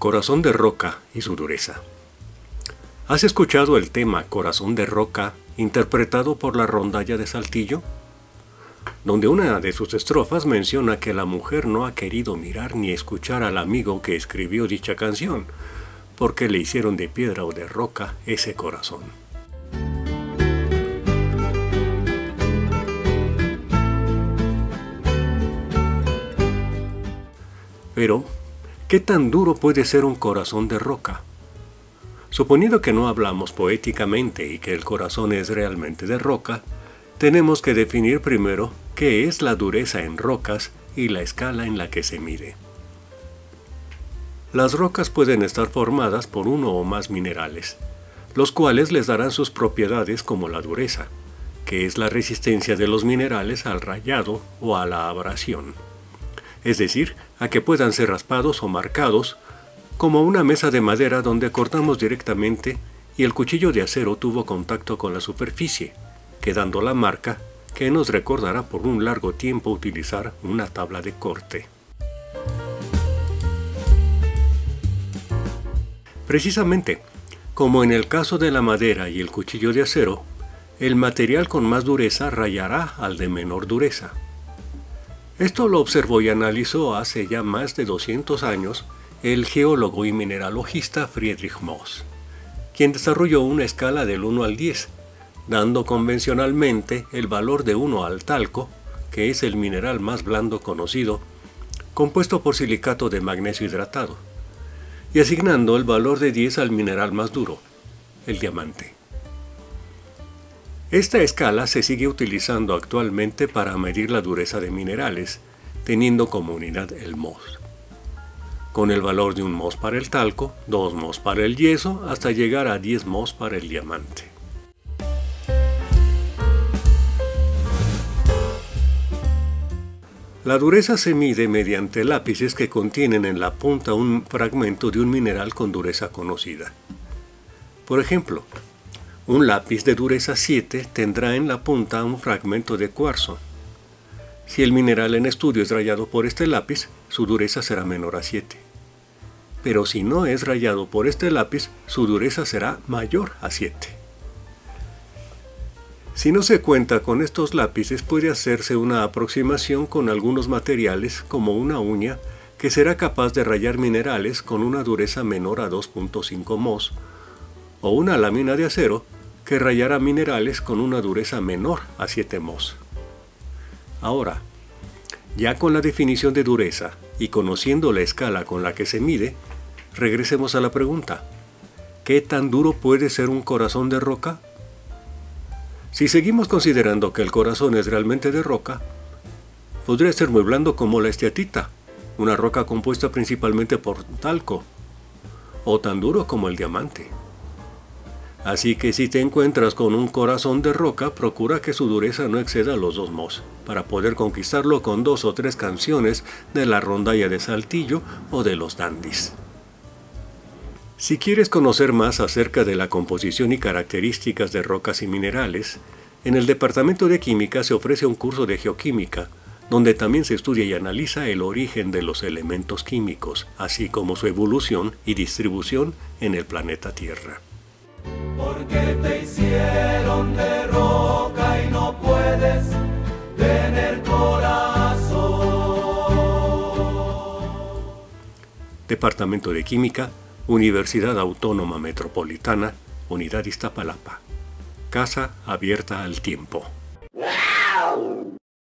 Corazón de roca y su dureza. ¿Has escuchado el tema Corazón de roca interpretado por la rondalla de Saltillo? Donde una de sus estrofas menciona que la mujer no ha querido mirar ni escuchar al amigo que escribió dicha canción, porque le hicieron de piedra o de roca ese corazón. Pero, ¿Qué tan duro puede ser un corazón de roca? Suponiendo que no hablamos poéticamente y que el corazón es realmente de roca, tenemos que definir primero qué es la dureza en rocas y la escala en la que se mide. Las rocas pueden estar formadas por uno o más minerales, los cuales les darán sus propiedades como la dureza, que es la resistencia de los minerales al rayado o a la abrasión es decir, a que puedan ser raspados o marcados, como una mesa de madera donde cortamos directamente y el cuchillo de acero tuvo contacto con la superficie, quedando la marca que nos recordará por un largo tiempo utilizar una tabla de corte. Precisamente, como en el caso de la madera y el cuchillo de acero, el material con más dureza rayará al de menor dureza. Esto lo observó y analizó hace ya más de 200 años el geólogo y mineralogista Friedrich Moss, quien desarrolló una escala del 1 al 10, dando convencionalmente el valor de 1 al talco, que es el mineral más blando conocido, compuesto por silicato de magnesio hidratado, y asignando el valor de 10 al mineral más duro, el diamante. Esta escala se sigue utilizando actualmente para medir la dureza de minerales, teniendo como unidad el MOS. Con el valor de un MOS para el talco, 2 MOS para el yeso, hasta llegar a 10 MOS para el diamante. La dureza se mide mediante lápices que contienen en la punta un fragmento de un mineral con dureza conocida. Por ejemplo, un lápiz de dureza 7 tendrá en la punta un fragmento de cuarzo. Si el mineral en estudio es rayado por este lápiz, su dureza será menor a 7. Pero si no es rayado por este lápiz, su dureza será mayor a 7. Si no se cuenta con estos lápices, puede hacerse una aproximación con algunos materiales, como una uña, que será capaz de rayar minerales con una dureza menor a 2.5 mos, o una lámina de acero que rayará minerales con una dureza menor a 7 mos. Ahora, ya con la definición de dureza y conociendo la escala con la que se mide, regresemos a la pregunta, ¿qué tan duro puede ser un corazón de roca? Si seguimos considerando que el corazón es realmente de roca, podría ser muy blando como la estiatita, una roca compuesta principalmente por talco, o tan duro como el diamante. Así que si te encuentras con un corazón de roca, procura que su dureza no exceda los dos mos, para poder conquistarlo con dos o tres canciones de la rondalla de Saltillo o de los dandis. Si quieres conocer más acerca de la composición y características de rocas y minerales, en el Departamento de Química se ofrece un curso de geoquímica, donde también se estudia y analiza el origen de los elementos químicos, así como su evolución y distribución en el planeta Tierra porque te hicieron de roca y no puedes tener corazón. Departamento de Química, Universidad Autónoma Metropolitana, Unidad Iztapalapa. Casa abierta al tiempo.